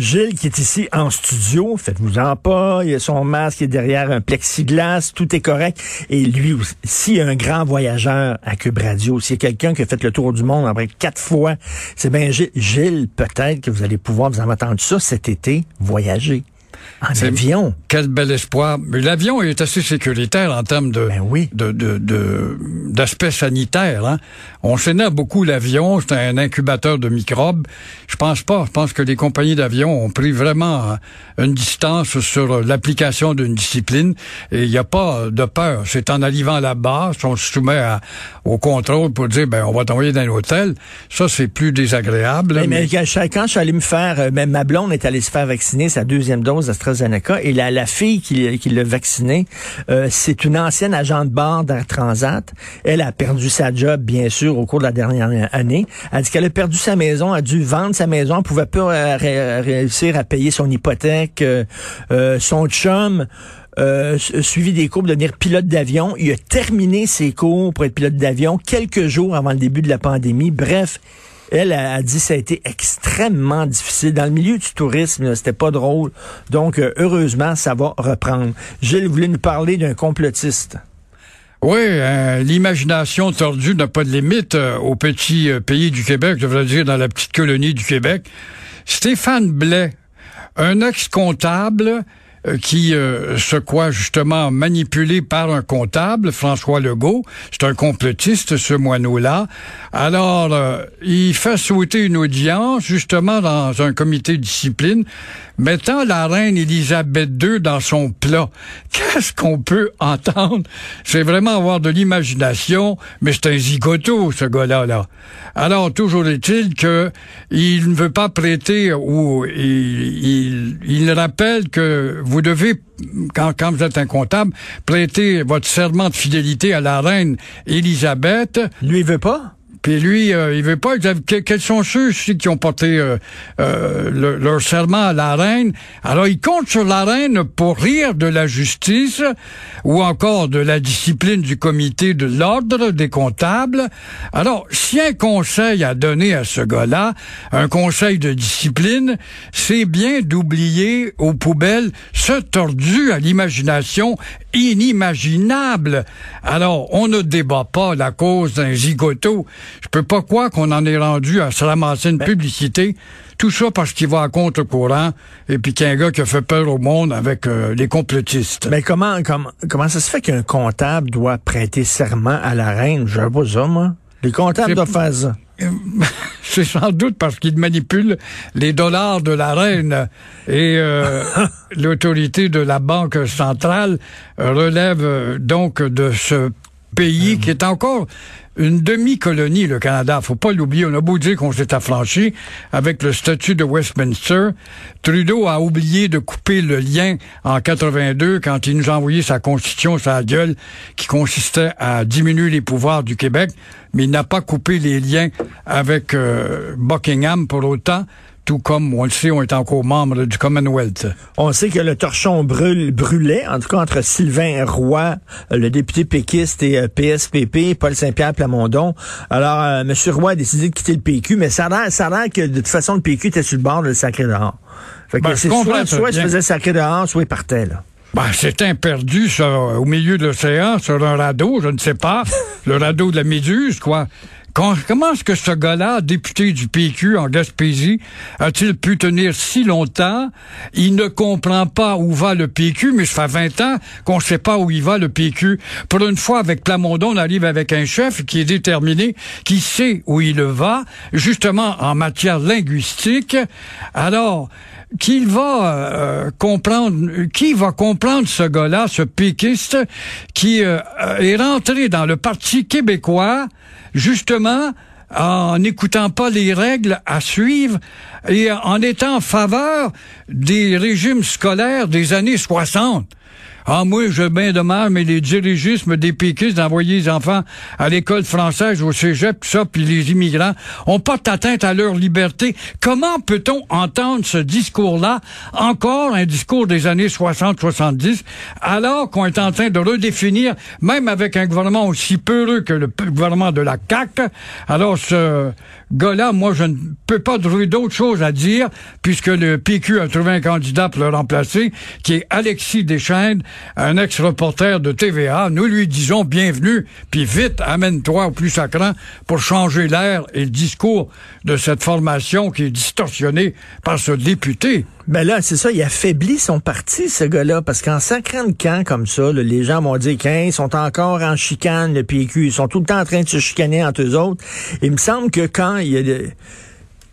Gilles qui est ici en studio, faites-vous-en pas, il a son masque, derrière un plexiglas, tout est correct. Et lui aussi, un grand voyageur à Cube Radio, s'il y quelqu'un qui a fait le tour du monde après quatre fois, c'est bien Gilles. Gilles, peut-être que vous allez pouvoir, vous en entendu ça cet été, voyager. En C'est- avion. Quel bel espoir. Mais l'avion est assez sécuritaire en termes de, Ben oui. de, de, de- d'aspect sanitaire. Hein. On s'énerve beaucoup l'avion, c'est un incubateur de microbes. Je pense pas. Je pense que les compagnies d'avion ont pris vraiment euh, une distance sur l'application d'une discipline et il n'y a pas de peur. C'est en arrivant là-bas, on se soumet à- au contrôle pour dire ben on va t'envoyer dans un hôtel. Ça c'est plus désagréable. Mais, mais mais- quand je- suis allé me faire, euh, même ma blonde est allée se faire vacciner sa deuxième dose d'AstraZeneca et la, fille qui, qui l'a vaccinée, euh, c'est une ancienne agent de bord d'Air Transat. Elle a perdu sa job, bien sûr, au cours de la dernière année. Elle dit qu'elle a perdu sa maison, a dû vendre sa maison, elle pouvait pas euh, ré- réussir à payer son hypothèque, euh, son chum. Euh, su- suivi des cours pour devenir pilote d'avion. Il a terminé ses cours pour être pilote d'avion quelques jours avant le début de la pandémie. Bref, elle a, dit ça a été extrêmement difficile. Dans le milieu du tourisme, c'était pas drôle. Donc, euh, heureusement, ça va reprendre. Gilles voulait nous parler d'un complotiste? Oui, euh, l'imagination tordue n'a pas de limite euh, au petit pays du Québec, je devrais dire dans la petite colonie du Québec. Stéphane Blais, un ex-comptable qui euh, se croit justement manipulé par un comptable, François Legault. C'est un complotiste, ce moineau-là. Alors, euh, il fait souhaiter une audience, justement, dans un comité de discipline, mettant la reine Élisabeth II dans son plat. Qu'est-ce qu'on peut entendre? C'est vraiment avoir de l'imagination, mais c'est un zigoto, ce gars-là, là. Alors, toujours est-il que il ne veut pas prêter ou il, il, rappelle que vous devez, quand, quand vous êtes un comptable, prêter votre serment de fidélité à la reine Élisabeth. Lui, veut pas? Puis lui, euh, il veut pas. Quels sont ceux qui ont porté euh, euh, le- leur serment à la reine Alors, il compte sur la reine pour rire de la justice ou encore de la discipline du comité de l'ordre des comptables. Alors, si un conseil à donner à ce gars-là, un conseil de discipline, c'est bien d'oublier aux poubelles ce tordu à l'imagination inimaginable. Alors, on ne débat pas la cause d'un zigoto. Je peux pas croire qu'on en est rendu à se ramasser une publicité. Tout ça parce qu'il va à contre-courant et puis qu'il y a un gars qui a fait peur au monde avec euh, les complotistes. Mais comment, comment, comment ça se fait qu'un comptable doit prêter serment à la reine? Je sais pas ça, moi. Les comptables doivent faire ça. C'est sans doute parce qu'il manipule les dollars de la reine. Et euh, l'autorité de la banque centrale relève euh, donc de ce pays qui est encore une demi-colonie, le Canada. Faut pas l'oublier. On a beau dire qu'on s'est affranchi avec le statut de Westminster. Trudeau a oublié de couper le lien en 82 quand il nous a envoyé sa constitution, sa gueule, qui consistait à diminuer les pouvoirs du Québec, mais il n'a pas coupé les liens avec euh, Buckingham pour autant, tout comme, on le sait, on est encore membre du Commonwealth. On sait que le torchon brûle, brûlait, en tout cas entre Sylvain Roy, euh, le député péquiste et euh, PSPP, Paul Saint-Pierre Plamondon. Alors, euh, M. Roy a décidé de quitter le PQ, mais ça a l'air ça a l'air que de toute façon, le PQ était sur le bord de le sacré dehors. Fait que Ben, c'est soit, il se faisait sacré dehors, soit il partait, là. Ben, c'est un perdu au milieu de l'océan, sur un radeau, je ne sais pas, le radeau de la Méduse, quoi. Comment est-ce que ce gars-là, député du PQ en Gaspésie, a-t-il pu tenir si longtemps? Il ne comprend pas où va le PQ, mais ça fait 20 ans qu'on ne sait pas où il va le PQ. Pour une fois, avec Plamondon, on arrive avec un chef qui est déterminé, qui sait où il va, justement en matière linguistique. Alors, qu'il va euh, comprendre, qui va comprendre ce gars-là, ce péquiste, qui euh, est rentré dans le Parti québécois, justement, en n'écoutant pas les règles à suivre et en étant en faveur des régimes scolaires des années 60. Ah, moi, je bien mal, mais les dirigismes des péquistes d'envoyer les enfants à l'école française, au cégep, tout ça, puis les immigrants, ont pas atteinte à leur liberté. Comment peut-on entendre ce discours-là, encore un discours des années 60-70, alors qu'on est en train de redéfinir, même avec un gouvernement aussi peureux que le gouvernement de la CAQ, alors ce gars-là, moi, je ne peux pas trouver d'autre chose à dire, puisque le PQ a trouvé un candidat pour le remplacer, qui est Alexis Deschaines, un ex-reporter de TVA. Nous lui disons bienvenue, puis vite, amène-toi au plus sacrant pour changer l'air et le discours de cette formation qui est distorsionnée par ce député. Ben là, c'est ça, il affaiblit son parti, ce gars-là, parce qu'en sacrant le camp comme ça, les gens vont dire qu'ils sont encore en chicane, le PQ, ils sont tout le temps en train de se chicaner entre eux autres. Il me semble que quand il y a...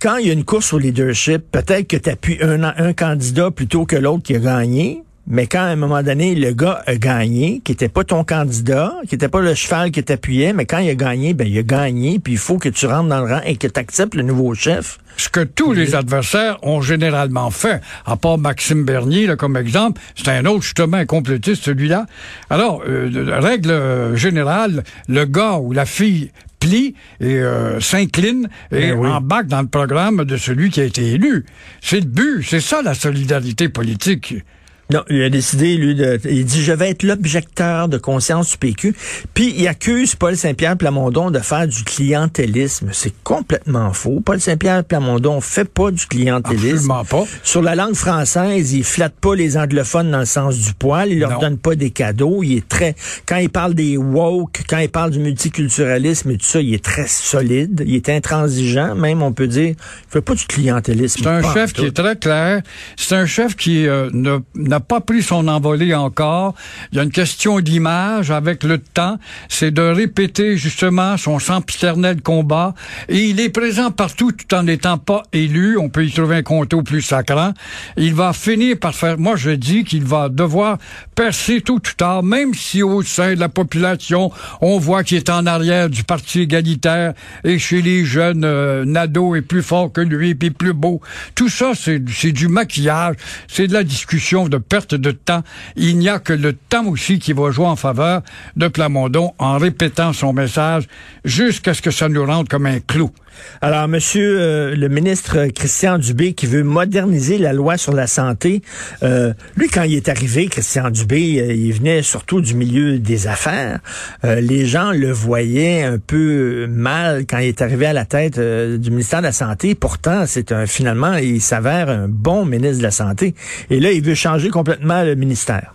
quand il y a une course au leadership, peut-être que tu appuies un candidat plutôt que l'autre qui a gagné, mais quand à un moment donné, le gars a gagné, qui était pas ton candidat, qui était pas le cheval qui t'appuyait, mais quand il a gagné, ben il a gagné, puis il faut que tu rentres dans le rang et que tu acceptes le nouveau chef. Ce que tous les adversaires ont généralement fait, à part Maxime Bernier là, comme exemple, c'est un autre justement un complétiste celui-là. Alors, euh, règle générale, le gars ou la fille plie et euh, s'incline et ben embarque dans le programme de celui qui a été élu. C'est le but, c'est ça la solidarité politique. Non, il a décidé, lui, de, il dit, je vais être l'objecteur de conscience du PQ. Puis, il accuse Paul Saint-Pierre Plamondon de faire du clientélisme. C'est complètement faux. Paul Saint-Pierre Plamondon fait pas du clientélisme. Absolument pas. Sur la langue française, il flatte pas les anglophones dans le sens du poil. Il leur donne pas des cadeaux. Il est très, quand il parle des woke, quand il parle du multiculturalisme et tout ça, il est très solide. Il est intransigeant. Même, on peut dire, il fait pas du clientélisme. C'est un chef qui est très clair. C'est un chef qui euh, ne n'a pas pris son envolée encore. Il y a une question d'image avec le temps. C'est de répéter justement son sempiternel combat. Et il est présent partout tout en n'étant pas élu. On peut y trouver un compte plus sacrant. Il va finir par faire, moi je dis qu'il va devoir percer tout ou tard, même si au sein de la population, on voit qu'il est en arrière du Parti égalitaire et chez les jeunes, euh, Nadeau est plus fort que lui, puis plus beau. Tout ça, c'est du maquillage, c'est de la discussion de perte de temps. Il n'y a que le temps aussi qui va jouer en faveur de Plamondon en répétant son message jusqu'à ce que ça nous rende comme un clou. Alors, monsieur euh, le ministre Christian Dubé, qui veut moderniser la loi sur la santé, euh, lui, quand il est arrivé, Christian Dubé, euh, il venait surtout du milieu des affaires. les gens le voyaient un peu mal quand il est arrivé à la tête du ministère de la Santé. Pourtant, c'est un finalement, il s'avère un bon ministre de la Santé. Et là, il veut changer complètement le ministère.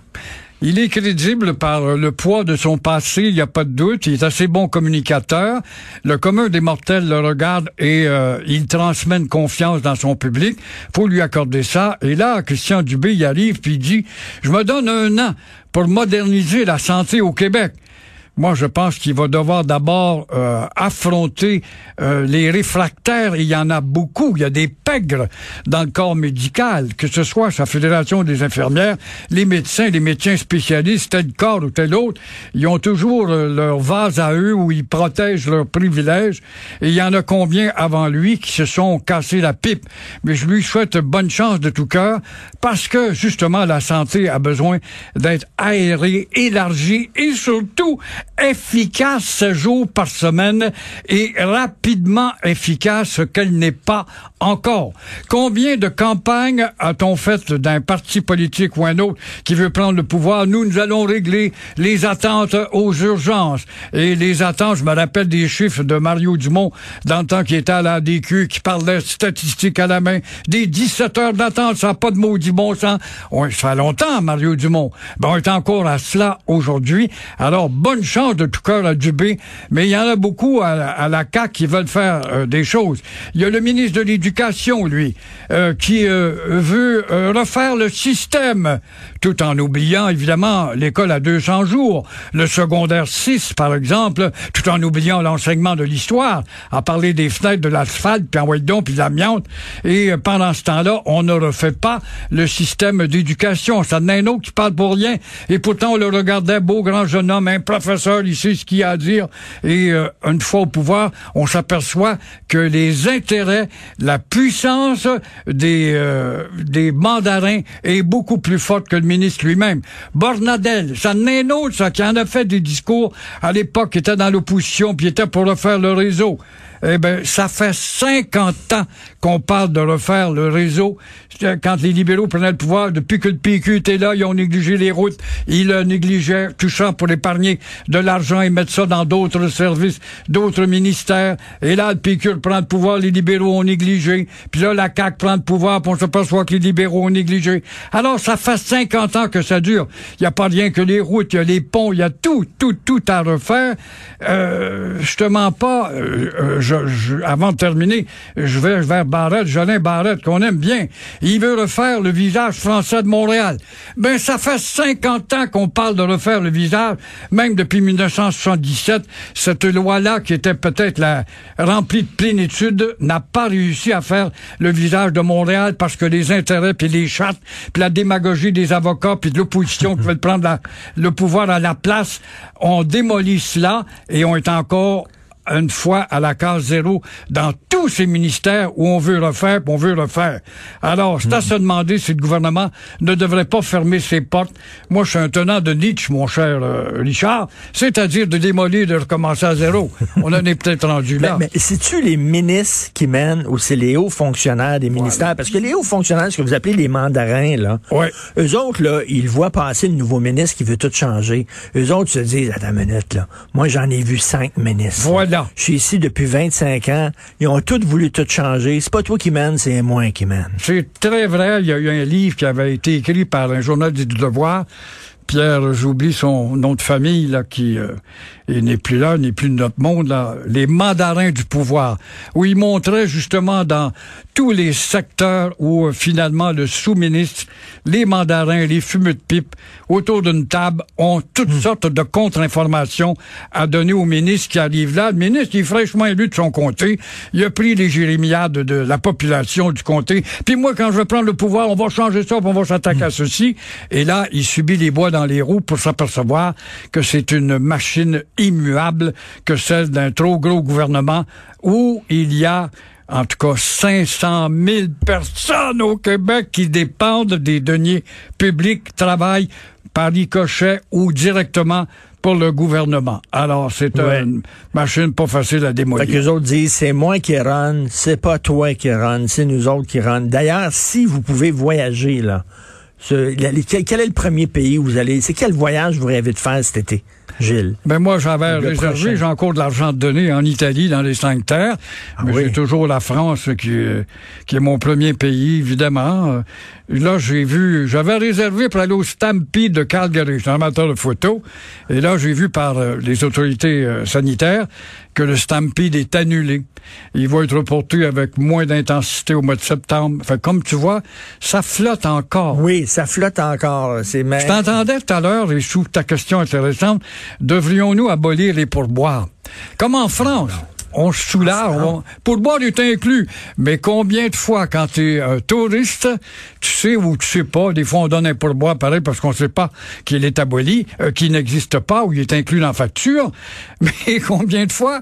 Il est crédible par le poids de son passé, il n'y a pas de doute. Il est assez bon communicateur. Le commun des mortels le regarde et euh, il transmet une confiance dans son public. faut lui accorder ça. Et là, Christian Dubé y arrive puis il dit, je me donne un an pour moderniser la santé au Québec. Moi, je pense qu'il va devoir d'abord euh, affronter euh, les réfractaires. Il y en a beaucoup. Il y a des pègres dans le corps médical, que ce soit sa fédération des infirmières, les médecins, les médecins spécialistes, tel corps ou tel autre. Ils ont toujours euh, leur vase à eux où ils protègent leurs privilèges. Et il y en a combien avant lui qui se sont cassés la pipe. Mais je lui souhaite bonne chance de tout cœur parce que justement la santé a besoin d'être aérée, élargie et surtout efficace jour par semaine et rapidement efficace qu'elle n'est pas encore. Combien de campagnes a-t-on fait d'un parti politique ou un autre qui veut prendre le pouvoir? Nous, nous allons régler les attentes aux urgences. Et les attentes, je me rappelle des chiffres de Mario Dumont dans le temps qui était à la DQ, qui parlait statistiques à la main. Des 17 heures d'attente, ça n'a pas de maudit bon sens. ça fait longtemps, Mario Dumont. Ben, on est encore à cela aujourd'hui. Alors, bonne chance de tout cœur à Dubé, mais il y en a beaucoup à, la CAQ qui veulent faire euh, des choses. Il y a le ministre de l'Éducation lui, euh, qui euh, veut refaire le système, tout en oubliant évidemment l'école à 200 jours, le secondaire 6 par exemple, tout en oubliant l'enseignement de l'histoire, à parler des fenêtres de l'asphalte, puis en donc, puis l'amiante. Et pendant ce temps-là, on ne refait pas le système d'éducation. Ça un autre qui parle pour rien. Et pourtant, on le regardait, beau grand jeune homme, un professeur il sait ce qu'il a à dire. Et euh, une fois au pouvoir, on s'aperçoit que les intérêts, la puissance des, euh, des mandarins est beaucoup plus forte que le ministre lui-même. Bornadel, ça en est un autre, ça, qui en a fait des discours à l'époque, qui était dans l'opposition, puis était pour refaire le réseau. Eh ben, ça fait 50 ans qu'on parle de refaire le réseau. Quand les libéraux prenaient le pouvoir, depuis que le PQ était là, ils ont négligé les routes. Ils le négligeaient, tout ça pour épargner de l'argent et mettre ça dans d'autres services, d'autres ministères. Et là, le PQ prend le pouvoir, les libéraux ont négligé. Puis là, la CAQ prend le pouvoir, puis on s'aperçoit que les libéraux ont négligé. Alors, ça fait 50 ans que ça dure. Il n'y a pas rien que les routes, il y a les ponts, il y a tout, tout, tout à refaire. Euh, je te mens pas. Euh, avant de terminer, je vais vers Barrette, Jolin Barrette, qu'on aime bien. Il veut refaire le visage français de Montréal. Ben, ça fait 50 ans qu'on parle de refaire le visage, même depuis 1977. Cette loi-là, qui était peut-être remplie de plénitude, n'a pas réussi à faire le visage de Montréal parce que les intérêts, puis les chattes, puis la démagogie des avocats, puis de l'opposition qui veut prendre le pouvoir à la place, ont démoli cela et ont été encore une fois à la case zéro dans tous ces ministères où on veut refaire, on veut refaire. Alors, c'est à se demander si le gouvernement ne devrait pas fermer ses portes. Moi, je suis un tenant de Nietzsche, mon cher euh, Richard, c'est-à-dire de démolir, de recommencer à zéro. on en est peut-être rendu là. Mais, mais c'est-tu les ministres qui mènent ou c'est les hauts fonctionnaires des ministères? Parce que les hauts fonctionnaires, ce que vous appelez les mandarins, là, ouais. eux autres, là, ils voient passer le nouveau ministre qui veut tout changer. Eux autres se disent, attends une minute, là, moi j'en ai vu cinq ministres. Voilà. Je suis ici depuis 25 ans. Ils ont tous voulu tout changer. C'est pas toi qui mène, c'est moi qui mène. C'est très vrai. Il y a eu un livre qui avait été écrit par un journal du Devoir. Pierre, j'oublie son nom de famille, là, qui euh, n'est plus là, n'est plus de notre monde, là. Les mandarins du pouvoir, où il montrait justement dans tous les secteurs où euh, finalement le sous-ministre, les mandarins, les fumeux de pipe, autour d'une table, ont toutes Hmm. sortes de contre-informations à donner au ministre qui arrive là. Le ministre, il est fraîchement élu de son comté. Il a pris les jérémiades de la population du comté. Puis moi, quand je vais prendre le pouvoir, on va changer ça, puis on va s'attaquer à ceci. Et là, il subit les bois dans les roues pour s'apercevoir que c'est une machine immuable que celle d'un trop gros gouvernement où il y a en tout cas 500 000 personnes au Québec qui dépendent des deniers publics, travaillent par ricochet ou directement pour le gouvernement. Alors, c'est Ouais. une machine pas facile à Fait démolir. que les autres disent, c'est moi qui run, c'est pas toi qui run, c'est nous autres qui run. D'ailleurs, si vous pouvez voyager, là, ce- quel est le premier pays où vous allez, c'est quel voyage vous rêvez de faire cet été, Gilles? Ben moi, j'avais réservé, j'ai encore de l'argent de donner en Italie, dans les cinq terres. mais oui. j'ai toujours la France qui, est- qui est mon premier pays, évidemment. Euh, Là, j'ai vu, j'avais réservé pour aller au Stampede de Calgary. Je suis un amateur de photo. Et là, j'ai vu par euh, les autorités euh, sanitaires que le Stampede est annulé. Il va être reporté avec moins d'intensité au mois de septembre. Fait comme tu vois, ça flotte encore. Oui, ça flotte encore. C'est mais... Je t'entendais tout à l'heure, et sous ta question intéressante, devrions-nous abolir les pourboires? Comme en France. On se soulage. On... Pourboire est inclus. Mais combien de fois, quand tu es un touriste, tu sais ou tu sais pas, des fois on donne un pourboire pareil parce qu'on sait pas qu'il est aboli, euh, qu'il n'existe pas ou il est inclus dans la facture. Mais combien de fois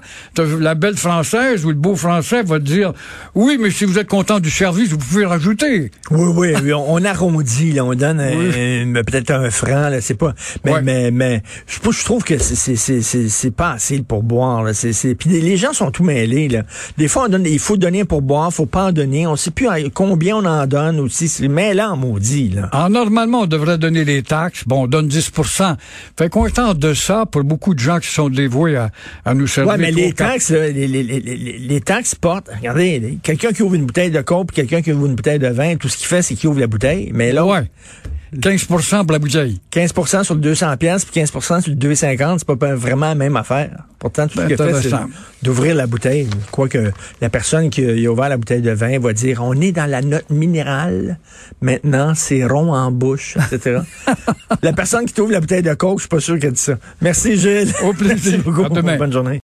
la belle française ou le beau français va te dire, oui, mais si vous êtes content du service, vous pouvez rajouter. Oui, oui, oui, on, on arrondit, là, on donne Oui. peut-être un franc, là, c'est pas. Mais, Ouais. mais, mais, je, je trouve que c'est- pas assez pour boire. Là. C'est, c'est, puis les gens sont tout mêlés. Là. Des fois, on donne, il faut donner pour boire, faut pas en donner. On sait plus combien on en donne aussi. C'est mêlant, maudit. Là. Alors, normalement, on devrait donner les taxes. Bon, on donne 10% Fait qu'on est en deçà pour beaucoup de gens qui sont dévoués à, à nous servir. Ouais, mais les taxes, là, les, les, les, les- les taxes portent. Regardez, quelqu'un qui ouvre une bouteille de coke, quelqu'un qui ouvre une bouteille de vin, tout ce qu'il fait, c'est qu'il ouvre la bouteille. Mais là, Ouais. 15% pour la bouteille. 15% sur le 200 pièces puis 15% sur le 250, c'est pas vraiment la même affaire. Pourtant, tout ce Ben, qu'il a fait, c'est d'ouvrir la bouteille. Quoique la personne qui a ouvert la bouteille de vin va dire, on est dans la note minérale, maintenant c'est rond en bouche, etc. la personne qui t'ouvre la bouteille de coke, je suis pas sûr qu'elle dit ça. Merci Gilles. Au plaisir. Merci beaucoup. À demain. Bonne journée.